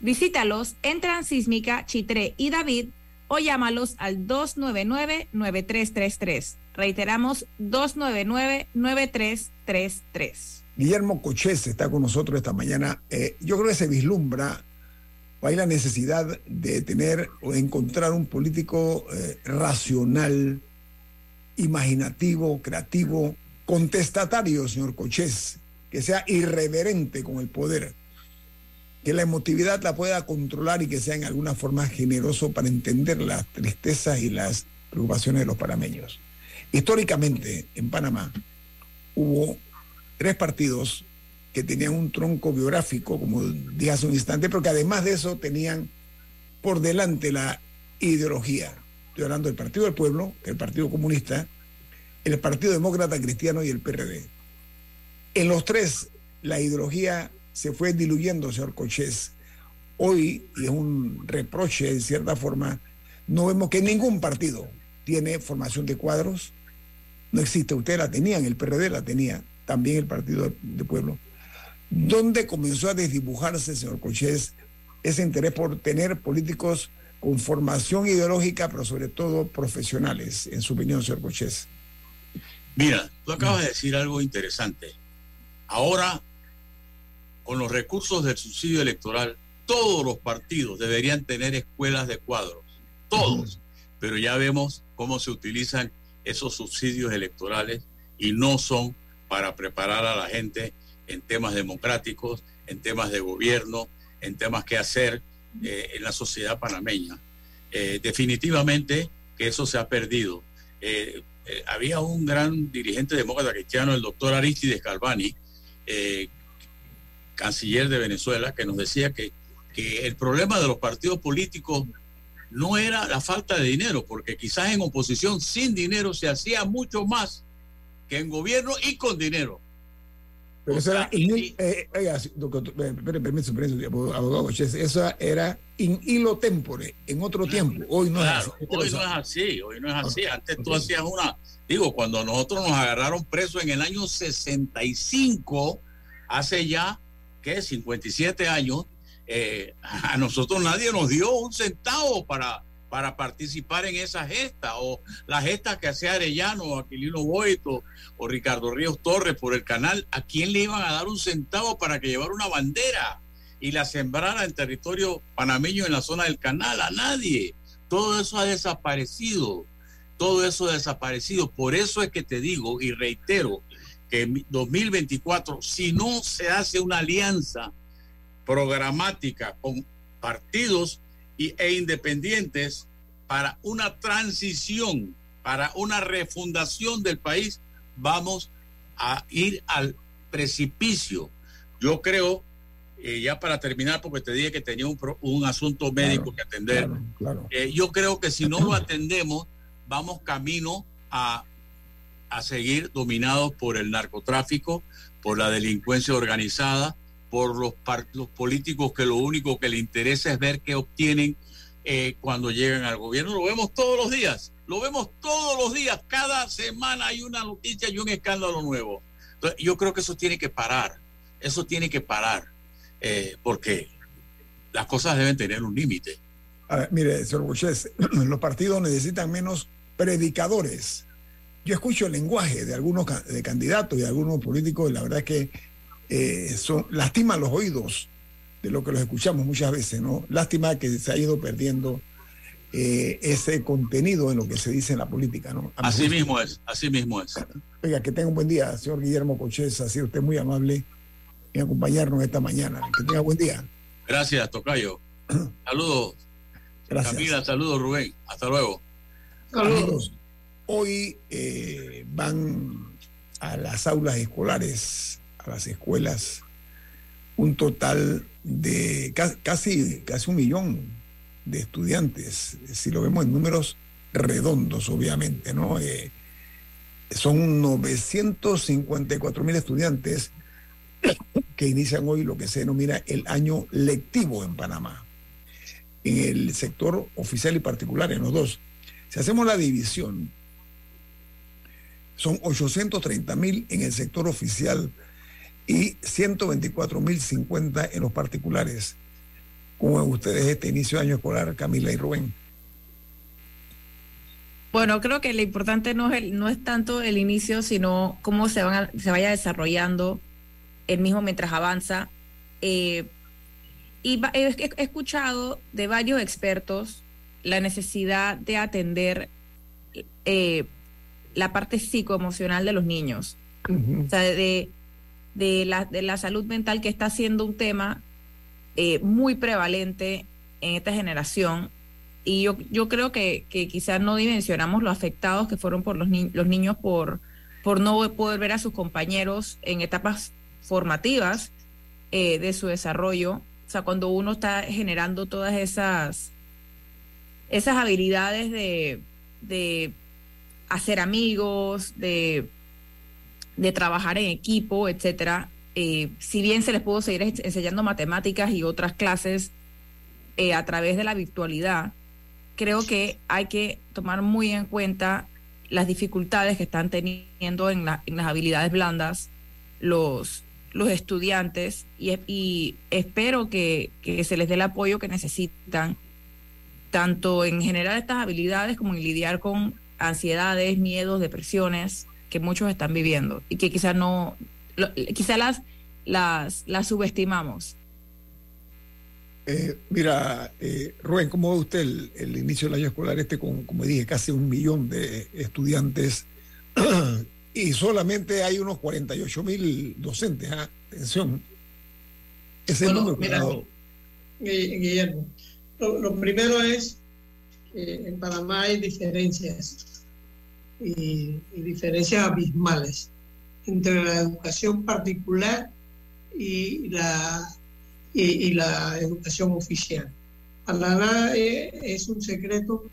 [SPEAKER 2] Visítalos en Transísmica, Chitré y David o llámalos al 299-9333. Reiteramos, 299-9333.
[SPEAKER 1] Guillermo Cochés está con nosotros esta mañana. Eh, yo creo que se vislumbra hay la necesidad de tener o encontrar un político eh, racional, imaginativo, creativo, contestatario, señor Cochés, que sea irreverente con el poder, que la emotividad la pueda controlar y que sea en alguna forma generoso para entender las tristezas y las preocupaciones de los panameños. Históricamente, en Panamá, hubo tres partidos que tenían un tronco biográfico, como dije hace un instante, pero que además de eso tenían por delante la ideología. Estoy hablando del Partido del Pueblo, el Partido Comunista, el Partido Demócrata Cristiano y el PRD. En los tres, la ideología se fue diluyendo, señor Cochés. Hoy, y es un reproche en cierta forma, no vemos que ningún partido tiene formación de cuadros. No existe, usted la tenía, en el PRD la tenía, también el Partido del Pueblo. ¿Dónde comenzó a desdibujarse, señor Cochés, ese interés por tener políticos con formación ideológica, pero sobre todo profesionales, en su opinión, señor Cochés?
[SPEAKER 6] Mira, tú acabas de decir algo interesante. Ahora, con los recursos del subsidio electoral, todos los partidos deberían tener escuelas de cuadros, todos, pero ya vemos cómo se utilizan esos subsidios electorales y no son para preparar a la gente en temas democráticos, en temas de gobierno, en temas que hacer eh, en la sociedad panameña. Eh, definitivamente que eso se ha perdido. Eh, había un gran dirigente demócrata cristiano, el doctor Aristides Galvani, eh, canciller de Venezuela, que nos decía que, que el problema de los partidos políticos no era la falta de dinero, porque quizás en oposición sin dinero se hacía mucho más que en gobierno y con dinero.
[SPEAKER 1] Pero eso era, in, eh, oiga, doctor, per- permiso, permiso, abogado eso era in hilo tempore, en otro tiempo. Hoy no
[SPEAKER 6] Claro,
[SPEAKER 1] es así.
[SPEAKER 6] hoy no es así, hoy no es así. Antes tú hacías una, digo, cuando nosotros nos agarraron presos en el año 65, hace ya, ¿qué? 57 años, eh, a nosotros nadie nos dio un centavo para, para participar en esa gesta, o la gesta que hacía Arellano, Aquilino Boito, o Ricardo Ríos Torres por el canal, ¿a quién le iban a dar un centavo para que llevara una bandera y la sembrara en territorio panameño en la zona del canal? A nadie. Todo eso ha desaparecido. todo eso desaparecido. Por eso es que te digo y reitero que en 2024, si no se hace una alianza programática con partidos y, e independientes para una transición, para una refundación del país, vamos a ir al precipicio. Yo creo, eh, ya para terminar, porque te dije que tenía un, un asunto médico que atender,
[SPEAKER 1] Claro.
[SPEAKER 6] eh, yo creo que si no lo atendemos, vamos camino a, a seguir dominados por el narcotráfico, por la delincuencia organizada, por los, los políticos que lo único que les interesa es ver qué obtienen eh, cuando llegan al gobierno. Lo vemos todos los días, lo vemos todos los días, cada semana hay una noticia y un escándalo nuevo. Entonces, yo creo que eso tiene que parar, eso tiene que parar, eh, porque las cosas deben tener un límite.
[SPEAKER 1] Mire, señor Buches, los partidos necesitan menos predicadores. Yo escucho el lenguaje de algunos de candidatos y de algunos políticos y la verdad es que eh, son, lastiman los oídos de lo que los escuchamos muchas veces, ¿no? Lástima que se ha ido perdiendo eh, ese contenido en lo que se dice en la política, ¿no? A
[SPEAKER 6] Así mismo es, así mismo es.
[SPEAKER 1] Oiga, que tenga un buen día, señor Guillermo Coches, ha sido usted muy amable en acompañarnos esta mañana. Que tenga buen día.
[SPEAKER 6] Gracias, Tocayo. Saludos.
[SPEAKER 1] Gracias.
[SPEAKER 6] Camila, saludos, Rubén. Hasta luego.
[SPEAKER 1] Amigos, hoy eh, van a las aulas escolares, a las escuelas, un total de ca- casi, casi un millón de estudiantes, si lo vemos en números redondos, obviamente, ¿no? Eh, son 954 mil estudiantes que inician hoy lo que se denomina el año lectivo en Panamá, en el sector oficial y particular, en los dos. Si hacemos la división, son 830 mil en el sector oficial y 124 mil 50 en los particulares. ¿Cómo ven ustedes este inicio de año escolar, Camila y Rubén?
[SPEAKER 2] Bueno, creo que lo importante no es, el- no es tanto el inicio, sino cómo se, van a- se vaya desarrollando el mismo mientras avanza. Eh, y he escuchado de varios expertos la necesidad de atender eh, la parte psicoemocional de los niños. O sea, de, de, la, de la salud mental que está siendo un tema eh, muy prevalente en esta generación. Y yo, yo creo que, que quizás no dimensionamos lo afectados que fueron por los, ni- los niños por, por no poder ver a sus compañeros en etapas formativas eh, de su desarrollo. O sea, cuando uno está generando todas esas, esas habilidades de, de hacer amigos, de, de trabajar en equipo, etcétera. Eh, si bien se les pudo seguir ens- enseñando matemáticas y otras clases eh, a través de la virtualidad, creo que hay que tomar muy en cuenta las dificultades que están teniendo en, la- en las habilidades blandas los, los estudiantes y, y espero que, que se les dé el apoyo que necesitan, tanto en generar estas habilidades como en lidiar con ansiedades, miedos, depresiones que muchos están viviendo y que quizás no, lo- quizás las, las, las subestimamos.
[SPEAKER 1] Eh, mira, eh, Rubén, ¿cómo ve usted el, el inicio del año escolar este con, como dije, casi un millón de estudiantes y solamente hay unos 48 mil docentes? ¿ah? Atención. Ese
[SPEAKER 11] Bueno,
[SPEAKER 1] número
[SPEAKER 11] mira, Guillermo, lo, lo primero es que en Panamá hay diferencias y, y diferencias abismales entre la educación particular y la, y, y la educación oficial. Para nadie es un secreto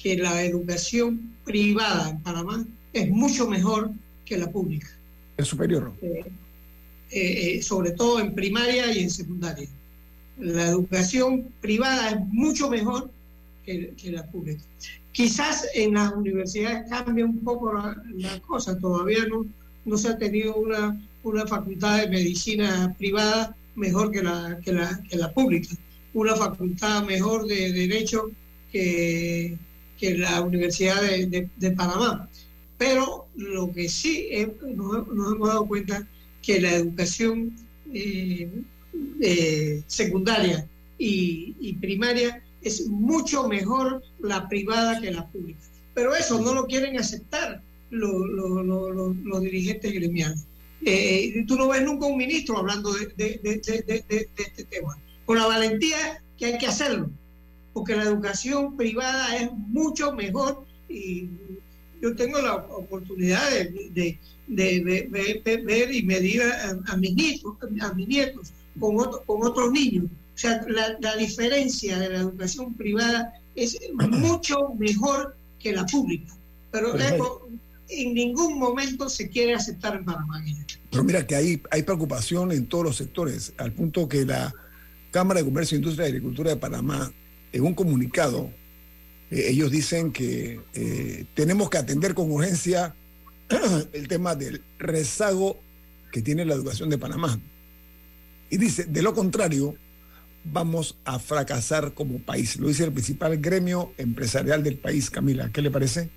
[SPEAKER 11] que la educación privada en Panamá es mucho mejor que la pública
[SPEAKER 1] El superior.
[SPEAKER 11] eh, eh, sobre todo en primaria y en secundaria. La educación privada es mucho mejor que, la pública. Quizás en las universidades cambie un poco la, la cosa, todavía no, no se ha tenido una, una facultad de medicina privada mejor que la, que la, que la pública, una facultad mejor de derecho que, que la Universidad de, de- Panamá. Pero lo que sí eh, nos, hemos dado cuenta que la educación eh, eh, secundaria y primaria es mucho mejor la privada que la pública. Pero eso no lo quieren aceptar los, los- los- dirigentes gremiales. Eh, tú no ves nunca un ministro hablando de, de- de- este tema, con la valentía que hay que hacerlo, porque la educación privada es mucho mejor y yo tengo la oportunidad de, de- de ve- ve- ve- ver y medir a, a mis nietos, a mis nietos con, otro- con otros niños. Sea, la, la diferencia de la educación privada es mucho mejor que la pública. Pero
[SPEAKER 1] Perfecto.
[SPEAKER 11] en ningún momento se quiere aceptar en Panamá.
[SPEAKER 1] Pero mira que hay, hay preocupación en todos los sectores, al punto que la Cámara de Comercio, Industria y Agricultura de Panamá, en un comunicado, eh, ellos dicen que eh, tenemos que atender con urgencia el tema del rezago que tiene la educación de Panamá. Y dice, de lo contrario, vamos a fracasar como país. Lo dice el principal gremio empresarial del país, Camila. ¿Qué le parece?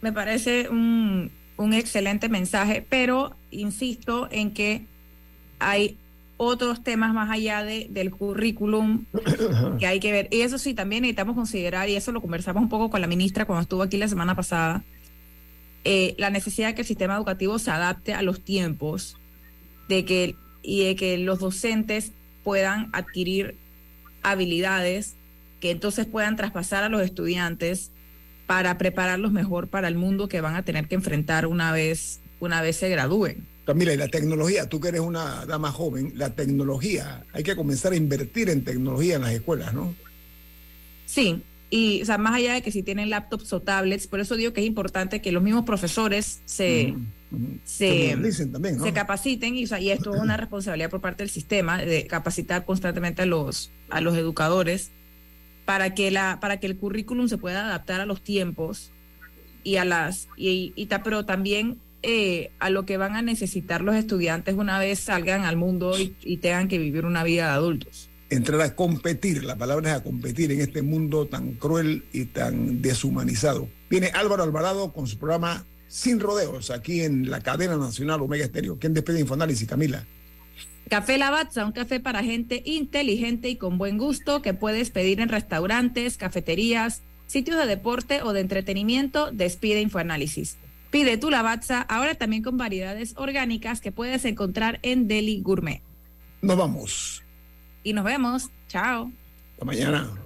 [SPEAKER 2] Me parece un, un excelente mensaje, pero insisto en que hay otros temas más allá de, del currículum que hay que ver. Y eso sí, también necesitamos considerar, y eso lo conversamos un poco con la ministra cuando estuvo aquí la semana pasada, eh, la necesidad de que el sistema educativo se adapte a los tiempos de que, y de que los docentes puedan adquirir habilidades que entonces puedan traspasar a los estudiantes para prepararlos mejor para el mundo que van a tener que enfrentar una vez, una vez se gradúen.
[SPEAKER 1] Camila, y la tecnología, tú que eres una dama joven, la tecnología, hay que comenzar a invertir en tecnología en las escuelas, ¿no?
[SPEAKER 2] Sí, y o sea, más allá de que si tienen laptops o tablets, por eso digo que es importante que los mismos profesores se, se,
[SPEAKER 1] Se también, ¿no?
[SPEAKER 2] se capaciten y, o sea, y esto es una responsabilidad por parte del sistema de capacitar constantemente a los, a los educadores para que, la, para que el currículum se pueda adaptar a los tiempos y a las y, y ta- pero también eh, a lo que van a necesitar los estudiantes una vez salgan al mundo y, y tengan que vivir una vida de adultos.
[SPEAKER 1] Entrar a competir, la palabra es a competir en este mundo tan cruel y tan deshumanizado. Viene Álvaro Alvarado con su programa Sin Rodeos, aquí en la cadena nacional Omega Estéreo. ¿Quién despide Infoanálisis, Camila?
[SPEAKER 2] Café Lavazza, un café para gente inteligente y con buen gusto que puedes pedir en restaurantes, cafeterías, sitios de deporte o de entretenimiento. Despide Infoanálisis. Pide tu Lavazza ahora también con variedades orgánicas que puedes encontrar en Deli Gourmet.
[SPEAKER 1] Nos vamos.
[SPEAKER 2] Y nos vemos. Chao.
[SPEAKER 1] Hasta mañana.